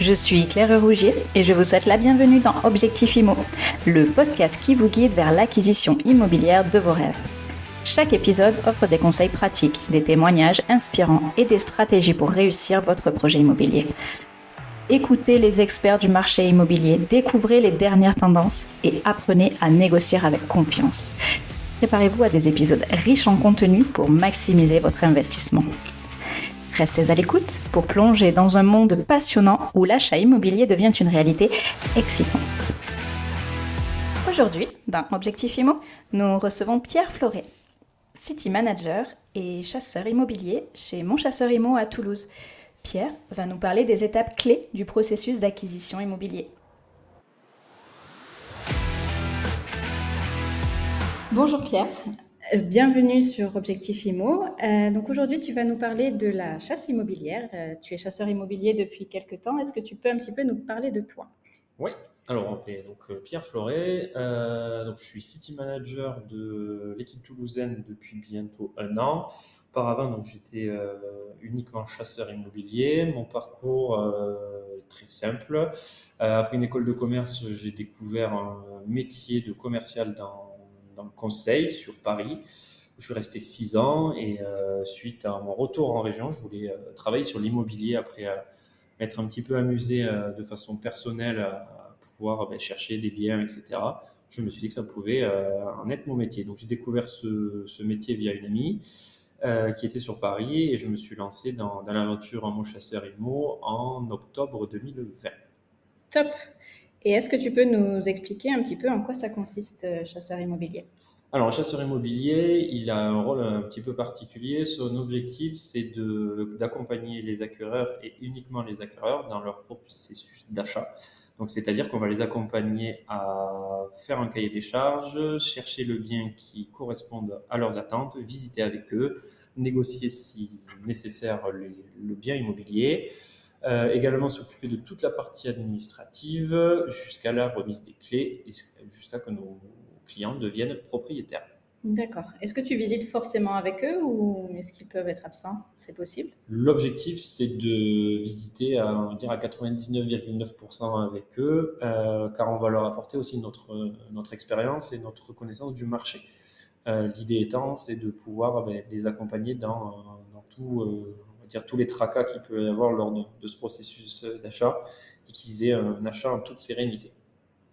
Je suis Claire Rougier et je vous souhaite la bienvenue dans Objectif Imo, le podcast qui vous guide vers l'acquisition immobilière de vos rêves. Chaque épisode offre des conseils pratiques, des témoignages inspirants et des stratégies pour réussir votre projet immobilier. Écoutez les experts du marché immobilier, découvrez les dernières tendances et apprenez à négocier avec confiance. Préparez-vous à des épisodes riches en contenu pour maximiser votre investissement. Restez à l'écoute pour plonger dans un monde passionnant où l'achat immobilier devient une réalité excitante. Aujourd'hui, dans Objectif Imo, nous recevons Pierre Floret, City Manager et chasseur immobilier chez Mon Chasseur Imo à Toulouse. Pierre va nous parler des étapes clés du processus d'acquisition immobilier. Bonjour Pierre, bienvenue sur Objectif Imo. Euh, donc aujourd'hui, tu vas nous parler de la chasse immobilière. Euh, tu es chasseur immobilier depuis quelques temps. Est-ce que tu peux un petit peu nous parler de toi? Oui. Alors, donc Pierre Floret, donc je suis city manager de l'équipe toulousaine depuis bientôt un an. Auparavant, donc j'étais uniquement chasseur immobilier. Mon parcours est très simple. après une école de commerce, j'ai découvert un métier de commercial dans dans le conseil sur Paris. Je suis resté six ans et euh, suite à mon retour en région, je voulais euh, travailler sur l'immobilier après euh, être un petit peu amusé de façon personnelle à pouvoir ben, chercher des biens, etc. Je me suis dit que ça pouvait en être mon métier. Donc j'ai découvert ce, métier via une amie qui était sur Paris et je me suis lancé dans, dans l'aventure en mon chasseur IMO en octobre 2020. Top. Et est-ce que tu peux nous expliquer un petit peu en quoi ça consiste, euh, chasseur immobilier? Alors, chasseur immobilier, il a un rôle un petit peu particulier. Son objectif, c'est d'accompagner les acquéreurs et uniquement les acquéreurs dans leur processus d'achat. Donc, c'est-à-dire qu'on va les accompagner à faire un cahier des charges, chercher le bien qui corresponde à leurs attentes, visiter avec eux, négocier si nécessaire le bien immobilier, euh, également s'occuper de toute la partie administrative jusqu'à la remise des clés et jusqu'à que nos clients deviennent propriétaires. D'accord. Est-ce que tu visites forcément avec eux ou est-ce qu'ils peuvent être absents? C'est possible? L'objectif, c'est de visiter à, on dire à 99,9% avec eux, euh, car on va leur apporter aussi notre, notre expérience et notre connaissance du marché. Euh, l'idée étant, c'est de pouvoir ben, les accompagner dans, dans tout dire tous les tracas qu'il peut y avoir lors de, ce processus euh, d'achat et qu'ils aient un achat en toute sérénité.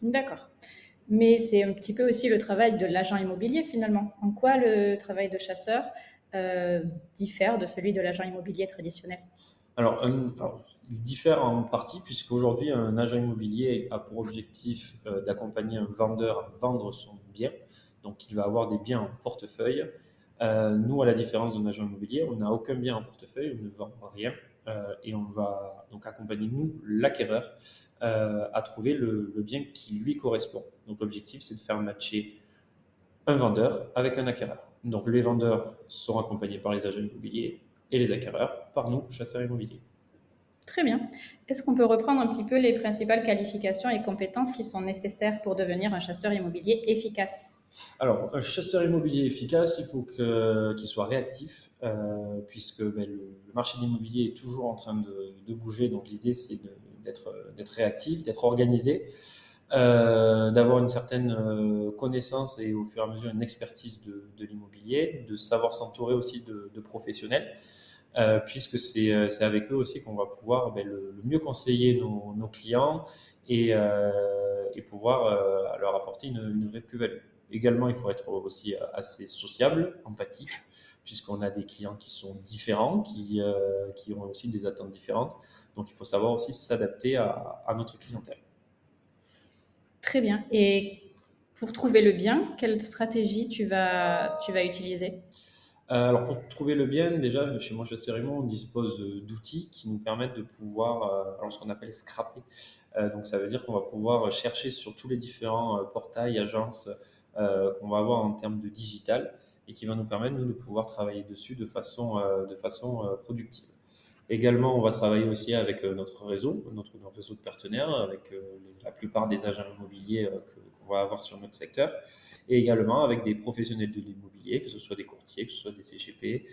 D'accord. Mais c'est un petit peu aussi le travail de l'agent immobilier finalement. En quoi le travail de chasseur euh, diffère de celui de l'agent immobilier traditionnel? Alors, il diffère en partie puisqu'aujourd'hui, un agent immobilier a pour objectif euh, d'accompagner un vendeur à vendre son bien. Donc, il va avoir des biens en portefeuille euh, nous, à la différence d'un agent immobilier, on n'a aucun bien en portefeuille, on ne vend rien euh, et on va donc accompagner, nous, l'acquéreur, euh, à trouver le, bien qui lui correspond. Donc l'objectif, c'est de faire matcher un vendeur avec un acquéreur. Donc les vendeurs sont accompagnés par les agents immobiliers et les acquéreurs par nous, chasseurs immobiliers. Très bien. Est-ce qu'on peut reprendre un petit peu les principales qualifications et compétences qui sont nécessaires pour devenir un chasseur immobilier efficace? Alors, un chasseur immobilier efficace, il faut qu'il soit réactif, euh, puisque ben, le, marché de l'immobilier est toujours en train de, bouger. Donc, l'idée, c'est d'être réactif, d'être organisé, euh, d'avoir une certaine euh, connaissance et au fur et à mesure une expertise de, l'immobilier, de savoir s'entourer aussi de, professionnels. puisque c'est avec eux aussi qu'on va pouvoir ben, le, mieux conseiller nos, clients et, pouvoir leur apporter une, vraie plus-value. Également, il faut être aussi assez sociable, empathique, puisqu'on a des clients qui sont différents, qui, euh, ont aussi des attentes différentes. Donc, il faut savoir aussi s'adapter à, notre clientèle. Très bien. Et pour trouver le bien, quelle stratégie tu vas, utiliser? euh, alors pour trouver le bien, déjà chez chez Cérémon, on dispose d'outils qui nous permettent de pouvoir, euh, alors ce qu'on appelle scraper. donc ça veut dire qu'on va pouvoir chercher sur tous les différents portails, agences, euh, qu'on va avoir en termes de digital et qui va nous permettre, nous, de pouvoir travailler dessus de façon, euh, de façon euh, productive. Également, on va travailler aussi avec notre réseau, notre, réseau de partenaires, avec la plupart des agents immobiliers qu'on va avoir sur notre secteur, et également avec des professionnels de l'immobilier, que ce soit des courtiers, que ce soit des CGP,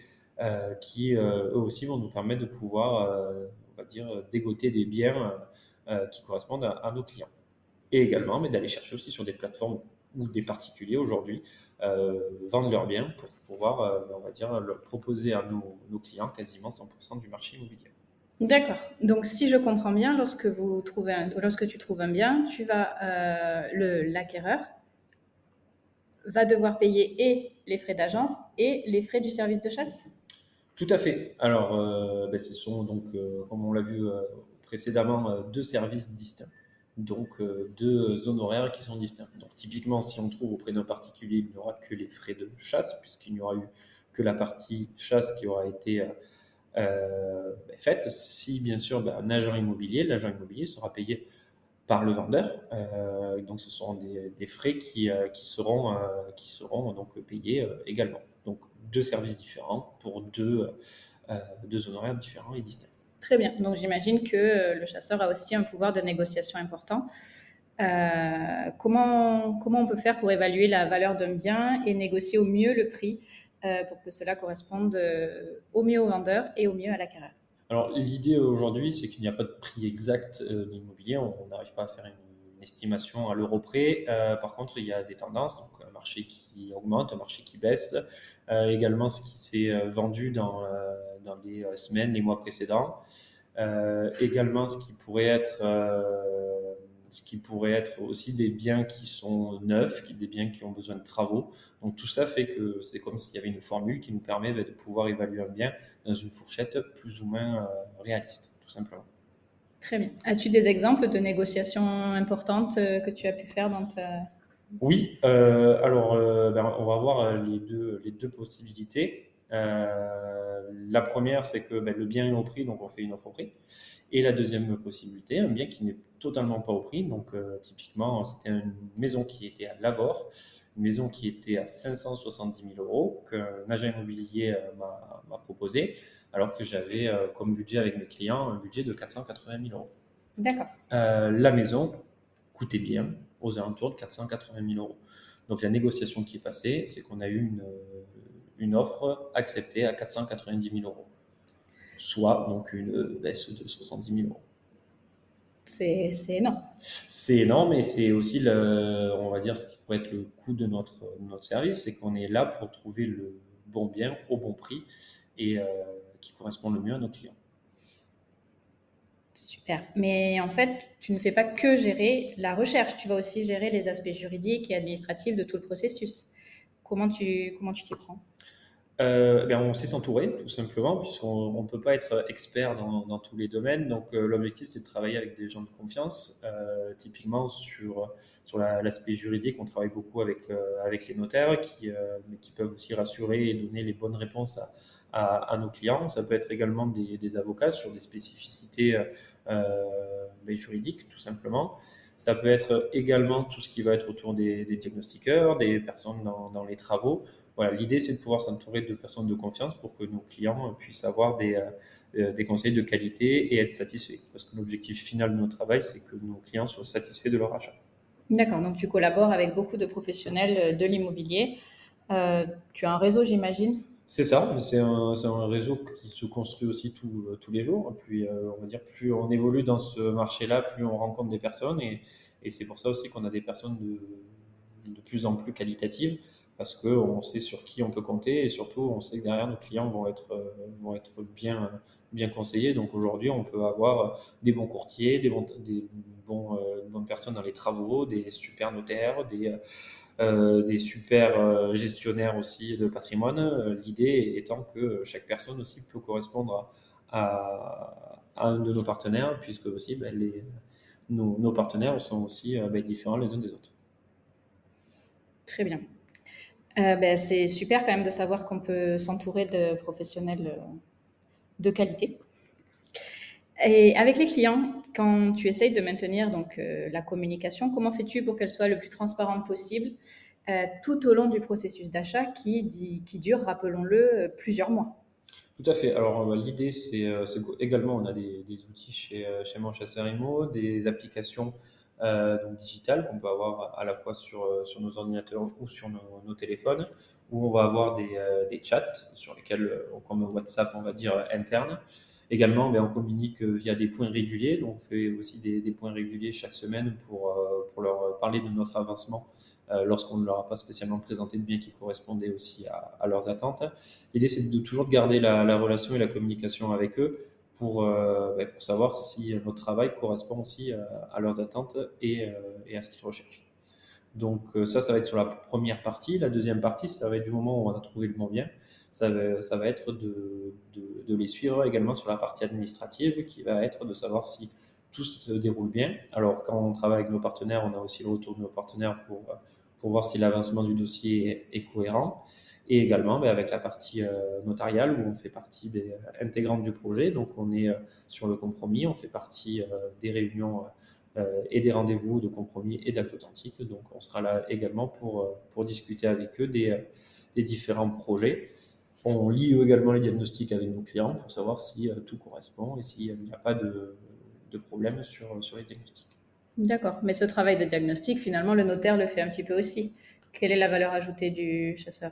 qui eux aussi vont nous permettre de pouvoir va dire, dégoter des biens qui correspondent à, nos clients. Et également, mais d'aller chercher aussi sur des plateformes où des particuliers aujourd'hui vendent leurs biens pour pouvoir, on va dire, leur proposer à nos, nos clients quasiment 100% du marché immobilier. D'accord. Donc, si je comprends bien, lorsque, vous trouvez lorsque tu trouves un bien, tu vas, euh, l'acquéreur va devoir payer et les frais d'agence et les frais du service de chasse? Tout à fait. Alors, euh, ben, ce sont donc, euh, comme on l'a vu précédemment, deux services distincts. Donc, deux honoraires qui sont distincts. Donc, typiquement, si on trouve auprès d'un particulier, il n'y aura que les frais de chasse, puisqu'il n'y aura eu que la partie chasse qui aura été ben, faite si bien sûr ben, un agent immobilier, l'agent immobilier sera payé par le vendeur. Euh, donc ce seront des, frais qui, euh, qui seront, qui seront donc payés également. Donc deux services différents pour deux, deux honoraires différents et distincts. Très bien. Donc j'imagine que le chasseur a aussi un pouvoir de négociation important. comment, comment on peut faire pour évaluer la valeur d'un bien et négocier au mieux le prix euh, pour que cela corresponde euh, au mieux au vendeur et au mieux à l'acquéreur. Alors l'idée aujourd'hui, c'est qu'il n'y a pas de prix exact euh, de l'immobilier. On n'arrive pas à faire une, estimation à l'euro près. par contre, il y a des tendances, donc un marché qui augmente, un marché qui baisse. également, ce qui s'est vendu dans les semaines, les mois précédents. également, ce qui pourrait être ce qui pourrait être aussi des biens qui sont neufs, des biens qui ont besoin de travaux. Donc tout ça fait que c'est comme s'il y avait une formule qui nous permet bah, de pouvoir évaluer un bien dans une fourchette plus ou moins euh, réaliste, tout simplement. Très bien. As-tu des exemples de négociations importantes euh, que tu as pu faire dans ta... Oui, euh, alors ben, on va voir les deux, les deux possibilités. La première, c'est que ben, le bien est au prix, donc on fait une offre au prix. Et la deuxième possibilité, un bien qui n'est totalement pas au prix. Donc, euh, typiquement, c'était une maison qui était à Lavore, une maison qui était à 570 000 euros, qu'un agent immobilier euh, m'a proposé, alors que j'avais euh, comme budget avec mes clients un budget de 480 000 euros. D'accord. la maison coûtait bien, aux alentours de 480 000 euros. Donc, la négociation qui est passée, c'est qu'on a eu une, une offre acceptée à 490 000 euros soit donc une baisse de 70 000 euros. C'est énorme. C'est énorme et c'est aussi, le, on va dire, ce qui pourrait être le coût de notre, notre service, c'est qu'on est là pour trouver le bon bien au bon prix et euh, qui correspond le mieux à nos clients. Super. Mais en fait, tu ne fais pas que gérer la recherche, tu vas aussi gérer les aspects juridiques et administratifs de tout le processus. Comment tu comment tu t'y prends? Euh, ben on sait s'entourer, tout simplement, puisqu'on ne peut pas être expert dans, tous les domaines. Donc, euh, l'objectif, c'est de travailler avec des gens de confiance. Euh, typiquement, sur, sur l'aspect juridique, on travaille beaucoup avec, avec les notaires qui, mais qui peuvent aussi rassurer et donner les bonnes réponses à nos clients. Ça peut être également des, des avocats sur des spécificités juridiques, tout simplement. Ça peut être également tout ce qui va être autour des, diagnostiqueurs, des personnes dans, dans les travaux voilà, l'idée, c'est de pouvoir s'entourer de personnes de confiance pour que nos clients puissent avoir des, euh, euh, des conseils de qualité et être satisfaits. Parce que l'objectif final de notre travail, c'est que nos clients soient satisfaits de leur achat. D'accord, donc tu collabores avec beaucoup de professionnels euh, de l'immobilier. tu as un réseau, j'imagine? C'est ça, c'est un, réseau qui se construit aussi tous les jours. Puis, on va dire, plus on évolue dans ce marché-là, plus on rencontre des personnes. Et, c'est pour ça aussi qu'on a des personnes de, plus en plus qualitatives parce qu'on sait sur qui on peut compter et surtout on sait que derrière nos clients vont être, euh, vont être bien, bien conseillés. Donc aujourd'hui, on peut avoir des bons courtiers, des, bons, des euh, bonnes personnes dans les travaux, des super notaires, des, euh, des super gestionnaires aussi de patrimoine. L'idée étant que chaque personne aussi peut correspondre à, un de nos partenaires, puisque aussi ben, nos, partenaires sont aussi ben, différents les uns des autres. Très bien. Euh, ben, c'est super quand même de savoir qu'on peut s'entourer de professionnels euh, de qualité. Et avec les clients, quand tu essayes de maintenir donc euh, la communication, comment fais-tu pour qu'elle soit le plus transparente possible tout au long du processus d'achat qui, dure, rappelons-le, plusieurs mois? Tout à fait. Alors l'idée, c'est également, on a des, outils chez, chez Mon Chasseur Imo, des applications euh, donc digital qu'on peut avoir à la fois sur, euh, sur nos ordinateurs ou sur nos, téléphones, où on va avoir des, euh, des, chats sur lesquels, comme WhatsApp, on va dire interne, Également, ben, on communique via des points réguliers, donc on fait aussi des, points réguliers chaque semaine pour, pour leur parler de notre avancement lorsqu'on ne leur a pas spécialement présenté de biens qui correspondaient aussi à, leurs attentes. L'idée, c'est de toujours garder la, la, relation et la communication avec eux pour, ben, savoir si notre travail correspond aussi à, leurs attentes et à ce qu'ils recherchent. Donc euh, ça, ça va être sur la première partie. La deuxième partie, ça va être du moment où on a trouvé le bon bien. Ça va, ça va être de, les suivre également sur la partie administrative, qui va être de savoir si tout se déroule bien. Alors quand on travaille avec nos partenaires, on a aussi le retour de nos partenaires pour, pour voir si l'avancement du dossier est, cohérent. Et également ben, avec la partie euh, notariale où on fait partie des, intégrante du projet. Donc on est euh, sur le compromis, on fait partie des réunions euh, et des rendez-vous de compromis et d'actes authentiques. Donc on sera là également pour, euh, pour discuter avec eux des, euh, des différents projets. On lit également les diagnostics avec nos clients pour savoir si tout correspond et s'il n'y a pas de, de problème sur, sur les diagnostics. D'accord, mais ce travail de diagnostic, finalement, le notaire le fait un petit peu aussi. Quelle est la valeur ajoutée du chasseur?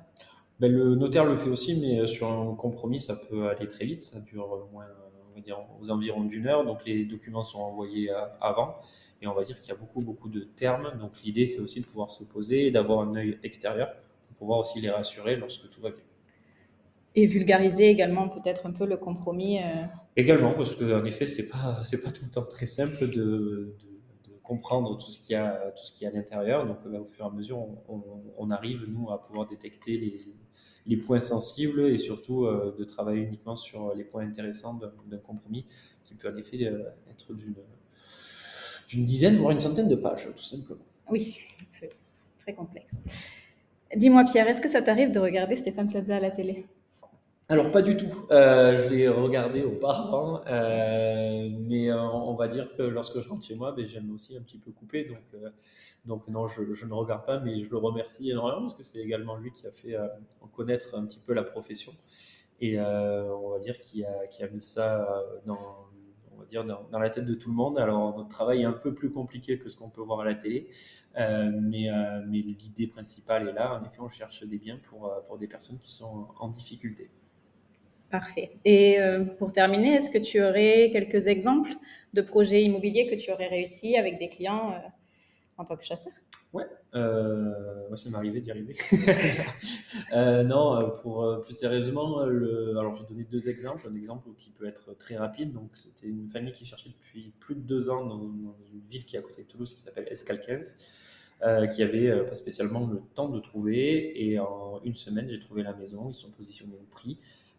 Ben, Le notaire le fait aussi, mais sur un compromis, ça peut aller très vite, ça dure moins, dire aux environs d'une heure. Donc les documents sont envoyés euh, avant. Et on va dire qu'il y a beaucoup, beaucoup de termes. Donc l'idée, c'est aussi de pouvoir se poser et d'avoir un œil extérieur pour pouvoir aussi les rassurer lorsque tout va bien. Et vulgariser également peut-être un peu le compromis. Euh. Également, parce qu'en effet, c'est pas c'est pas tout le temps très simple de, comprendre tout ce qu'il y a tout ce qu'il y a à l'intérieur. Donc, bah, au fur et à mesure, on, on, arrive nous à pouvoir détecter les, les points sensibles et surtout euh, de travailler uniquement sur les points intéressants d'un compromis qui peut en effet euh, être d'une dizaine, voire une centaine de pages, tout simplement. Oui, très complexe. Dis-moi Pierre, est-ce que ça t'arrive de regarder Stéphane Plaza à la télé? Alors pas du tout. Euh, je l'ai regardé auparavant, euh, mais euh, on va dire que lorsque je rentre chez moi, ben, j'aime aussi un petit peu couper. Donc, donc non, je, ne regarde pas, mais je le remercie énormément parce que c'est également lui qui a fait connaître un petit peu la profession et on va dire qui a, mis ça dans, on va dire la tête de tout le monde. Alors notre travail est un peu plus compliqué que ce qu'on peut voir à la télé, mais, l'idée principale est là. En effet, on cherche des biens pour des personnes qui sont en difficulté. Parfait. Et euh, pour terminer, est-ce que tu aurais quelques exemples de projets immobiliers que tu aurais réussi avec des clients euh, en tant que chasseur? Ouais, euh, ça m'est arrivé d'y arriver. non, pour plus sérieusement, alors je vais donner deux exemples. Un exemple qui peut être très rapide. Donc, c'était une famille qui cherchait depuis plus de deux ans dans, une ville qui est à côté de Toulouse qui s'appelle Escalquens. qui avait pas spécialement le temps de trouver. Et en une semaine, j'ai trouvé la maison. Ils sont positionnés au prix.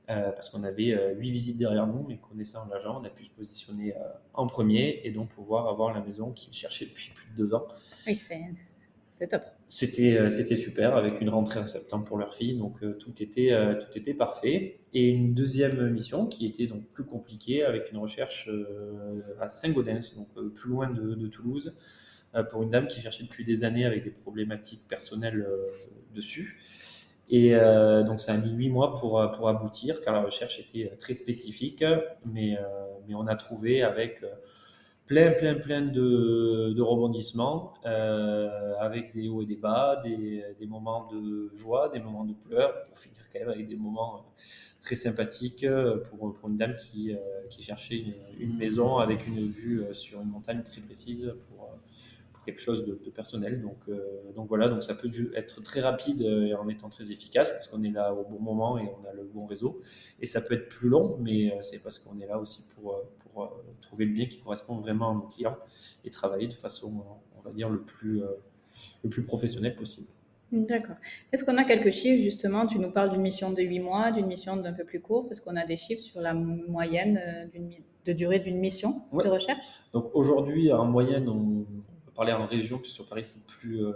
Euh, parce qu'on avait euh, huit visites derrière nous, mais connaissant l'agent, on a pu se positionner euh, en premier et donc pouvoir avoir la maison qu'ils cherchaient depuis plus de deux ans. Oui, c'est top. C'était c'était super avec une rentrée en septembre pour leur fille, donc tout était tout était parfait. Et une deuxième mission qui était donc plus compliquée avec une recherche à Saint-Gaudens, donc plus loin de, de Toulouse, pour une dame qui cherchait depuis des années avec des problématiques personnelles dessus. Et euh, donc, ça a mis huit mois pour, euh, pour aboutir, car la recherche était euh, très spécifique, mais, mais on a trouvé avec plein, plein, plein de, rebondissements, avec des hauts et des bas, des, des, moments de joie, des moments de pleurs, pour finir quand même avec des moments très sympathiques pour, pour une dame qui, qui cherchait une, une, maison avec une vue sur une montagne très précise pour quelque chose de, personnel. Donc, euh, donc voilà, donc ça peut être très rapide et en étant très efficace parce qu'on est là au bon moment et on a le bon réseau. Et ça peut être plus long, mais euh, c'est parce qu'on est là aussi pour, euh, pour trouver le bien qui correspond vraiment à nos clients et travailler de façon, on va dire, le plus, le plus professionnel possible. D'accord. Est-ce qu'on a quelques chiffres justement? Tu nous parles d'une mission de 8 mois, d'une mission d'un peu plus courte. Est-ce qu'on a des chiffres sur la moyenne de durée d'une mission de recherche? Donc aujourd'hui, en moyenne, on, parler en région, puis sur Paris, c'est plus, euh,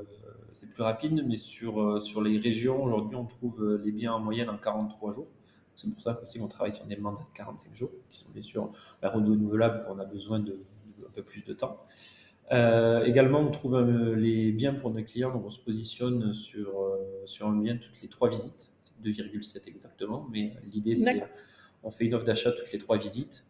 c'est plus rapide, mais sur, euh, sur les régions, aujourd'hui, on trouve euh, les biens en moyenne en 43 jours. C'est pour ça aussi qu'on travaille sur des mandats de 45 jours, qui sont bien sûr bah, renouvelables quand on a besoin de, un peu plus de temps. également, on trouve les biens pour nos clients, donc on se positionne sur, sur un bien toutes les trois visites, 2,7 exactement, mais l'idée c'est on fait une offre d'achat toutes les trois visites.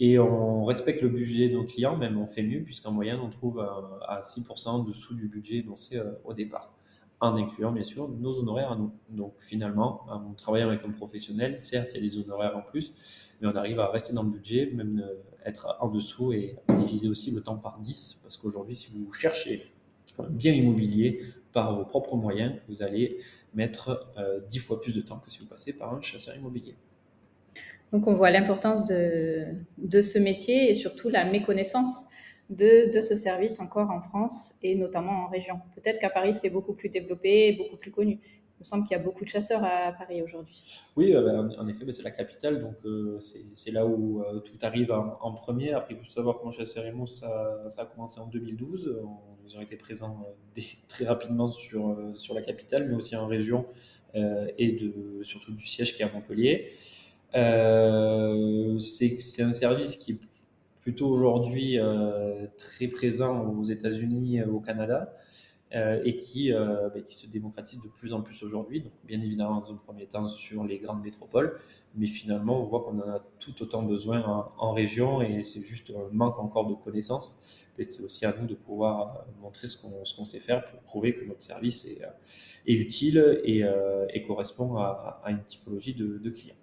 Et on respecte le budget de nos clients, même on fait mieux, puisqu'en moyenne, on trouve à 6% en dessous du budget énoncé euh, au départ. en incluant bien sûr nos honoraires à nous. Donc finalement, en travaillant avec un professionnel, certes, il y a des honoraires en plus, mais on arrive à rester dans le budget, même être en dessous et diviser aussi le temps par 10, parce qu'aujourd'hui, si vous cherchez un bien immobilier par vos propres moyens, vous allez mettre euh, 10 fois plus de temps que si vous passez par un chasseur immobilier. Donc on voit l'importance de, ce métier et surtout la méconnaissance de, ce service encore en France et notamment en région. Peut-être qu'à Paris, c'est beaucoup plus développé et beaucoup plus connu. Il me semble qu'il y a beaucoup de chasseurs à Paris aujourd'hui. Oui, euh, ben, en effet, ben, c'est la capitale, donc euh, c'est là où euh, tout arrive en, premier. Après, il faut savoir que mon chasseur Imo, ça, ça, a commencé en 2012. On, ils ont été présents très rapidement sur, la capitale, mais aussi en région et surtout du siège qui est à Montpellier. C'est un service qui est plutôt aujourd'hui euh, très présent aux États-Unis, au Canada, euh, et qui, euh, bah, qui se démocratise de plus en plus aujourd'hui. Bien évidemment, dans un premier temps sur les grandes métropoles, mais finalement, on voit qu'on en a tout autant besoin en, région, et c'est juste un manque encore de connaissances. Et c'est aussi à nous de pouvoir montrer ce qu'on sait faire pour prouver que notre service est, utile et, correspond à, une typologie de clients.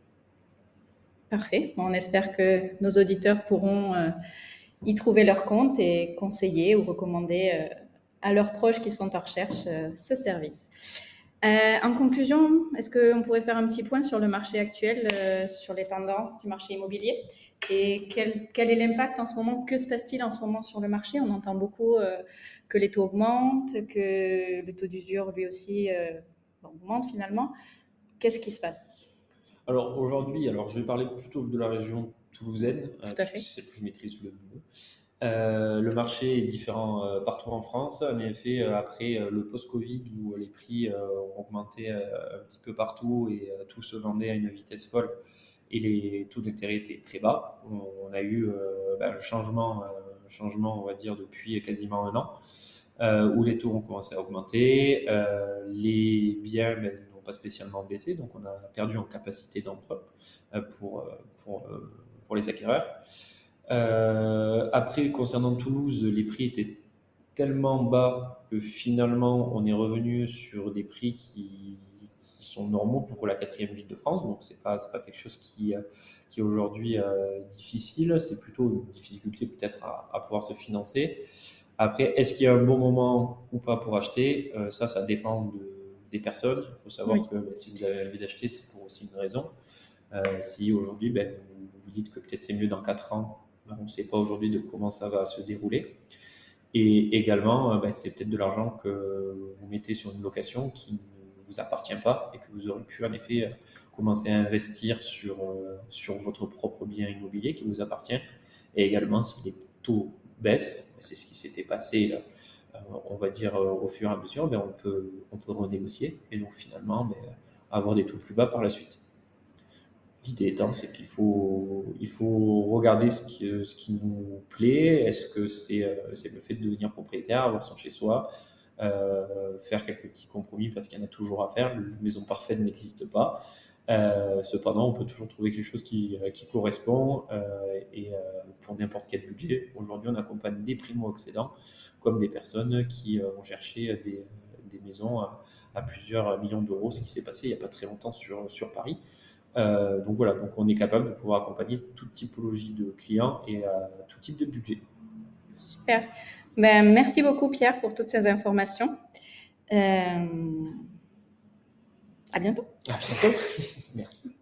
On espère que nos auditeurs pourront euh, y trouver leur compte et conseiller ou recommander euh, à leurs proches qui sont en recherche euh, ce service. En conclusion, est-ce qu'on pourrait faire un petit point sur le marché actuel, sur les tendances du marché immobilier? Et quel, quel est l'impact en ce moment? Que se passe-t-il en ce moment sur le marché? On entend beaucoup que les taux augmentent, que le taux d'usure lui aussi augmente finalement. Qu'est-ce qui se passe? Alors aujourd'hui, alors je vais parler plutôt de la région toulousaine, Tout à fait. c'est que je maîtrise le mieux. Euh, le marché est différent euh, partout en France. En effet, euh, après euh, le post-Covid où les prix euh, ont augmenté un petit peu partout et tout se vendait à une vitesse folle et les taux d'intérêt étaient très bas, on, on a eu ben, un changement, un changement, on va dire, depuis quasiment un an, où les taux ont commencé à augmenter. les biens ben, pas spécialement baissé, donc on a perdu en capacité d'emprunt euh, pour, euh, pour, euh, pour les acquéreurs. Après, concernant Toulouse, les prix étaient tellement bas que finalement on est revenu sur des prix qui, sont normaux pour la quatrième ville de France. Donc c'est pas pas quelque chose qui qui est aujourd'hui difficile. C'est plutôt une difficulté peut-être à, pouvoir se financer. Après, est-ce qu'il y a un bon moment ou pas pour acheter? Ça, ça dépend de des personnes. Il faut savoir oui. que bah, si vous avez envie d'acheter, c'est pour aussi une raison. Euh, si aujourd'hui, ben, vous, vous, dites que peut-être c'est mieux dans 4 ans, ben, on ne sait pas aujourd'hui de comment ça va se dérouler. Et également, ben, c'est peut-être de l'argent que vous mettez sur une location qui ne vous appartient pas et que vous aurez pu en effet commencer à investir sur, euh, sur votre propre bien immobilier qui vous appartient. Et également, si les taux baissent, c'est ce qui s'était passé là, euh, on va dire, euh, au fur et à mesure, ben, on, peut, on peut renégocier et donc finalement ben, avoir des taux plus bas par la suite. L'idée étant, c'est qu'il faut, il faut regarder ce qui, qui nous plaît. Est-ce que c'est euh, le fait de devenir propriétaire, avoir son chez-soi, euh, faire quelques petits compromis parce qu'il y en a toujours à faire. La maison parfaite n'existe pas. Euh, cependant, on peut toujours trouver quelque chose qui, qui correspond euh, et pour n'importe quel budget. Aujourd'hui, on accompagne des primo-accédants comme des personnes qui euh, ont cherché des, des maisons à, plusieurs millions d'euros, ce qui s'est passé il n'y a pas très longtemps sur, sur Paris. Euh, donc voilà, donc on est capable de pouvoir accompagner toute typologie de clients et tout type de budget. Super. Ben, merci beaucoup Pierre pour toutes ces informations. À bientôt. À bientôt. merci.